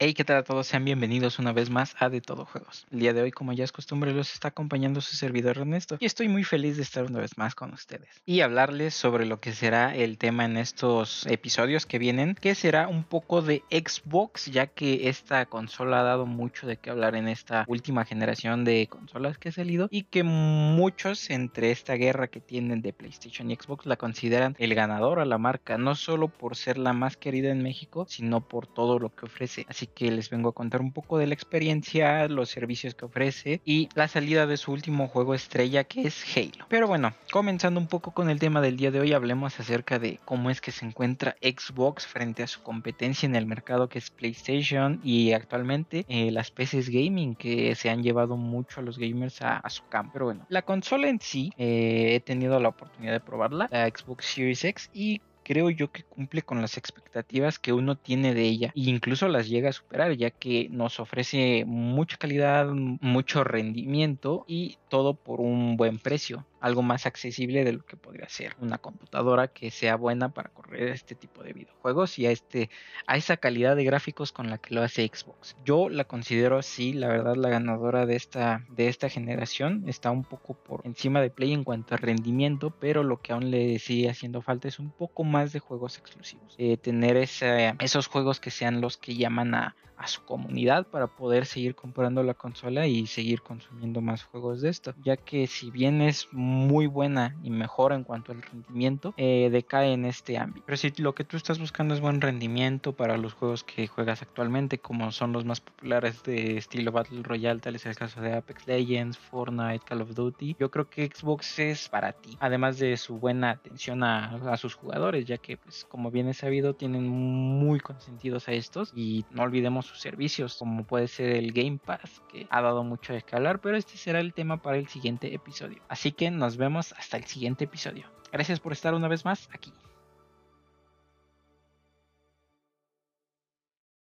Hey, ¿qué tal a todos? Sean bienvenidos una vez más a De Todo Juegos. El día de hoy, como ya es costumbre, los está acompañando su servidor Ernesto y estoy muy feliz de estar una vez más con ustedes y hablarles sobre lo que será el tema en estos episodios que vienen, que será un poco de Xbox, ya que esta consola ha dado mucho de qué hablar en esta última generación de consolas que ha salido y que muchos entre esta guerra que tienen de PlayStation y Xbox la consideran el ganador a la marca, no solo por ser la más querida en México, sino por todo lo que ofrece. Así que les vengo a contar un poco de la experiencia, los servicios que ofrece y la salida de su último juego estrella que es Halo. Pero bueno, comenzando un poco con el tema del día de hoy, hablemos acerca de cómo es que se encuentra Xbox frente a su competencia en el mercado que es PlayStation y actualmente eh, las PCs gaming que se han llevado mucho a los gamers a, su campo. Pero bueno, la consola en sí eh, he tenido la oportunidad de probarla, la Xbox Series X y creo yo que cumple con las expectativas que uno tiene de ella e incluso las llega a superar ya que nos ofrece mucha calidad, mucho rendimiento y todo por un buen precio algo más accesible de lo que podría ser una computadora que sea buena para correr este tipo de videojuegos y a este a esa calidad de gráficos con la que lo hace Xbox. Yo la considero así, la verdad la ganadora de esta de esta generación está un poco por encima de Play en cuanto a rendimiento, pero lo que aún le sigue haciendo falta es un poco más de juegos exclusivos. Eh, tener esos juegos que sean los que llaman a, a su comunidad para poder seguir comprando la consola y seguir consumiendo más juegos de esto, ya que si bien es muy buena y mejor en cuanto al rendimiento, eh, decae en este ámbito. Pero si lo que tú estás buscando es buen rendimiento para los juegos que juegas actualmente, como son los más populares de estilo Battle Royale, tal es el caso de Apex Legends, Fortnite, Call of Duty, yo creo que Xbox es para ti, además de su buena atención a, sus jugadores, ya que pues como bien es sabido tienen muy consentidos a estos y no olvidemos sus servicios, como puede ser el Game Pass, que ha dado mucho de escalar, pero este será el tema para el siguiente episodio. Así que nos vemos hasta el siguiente episodio. Gracias por estar una vez más aquí.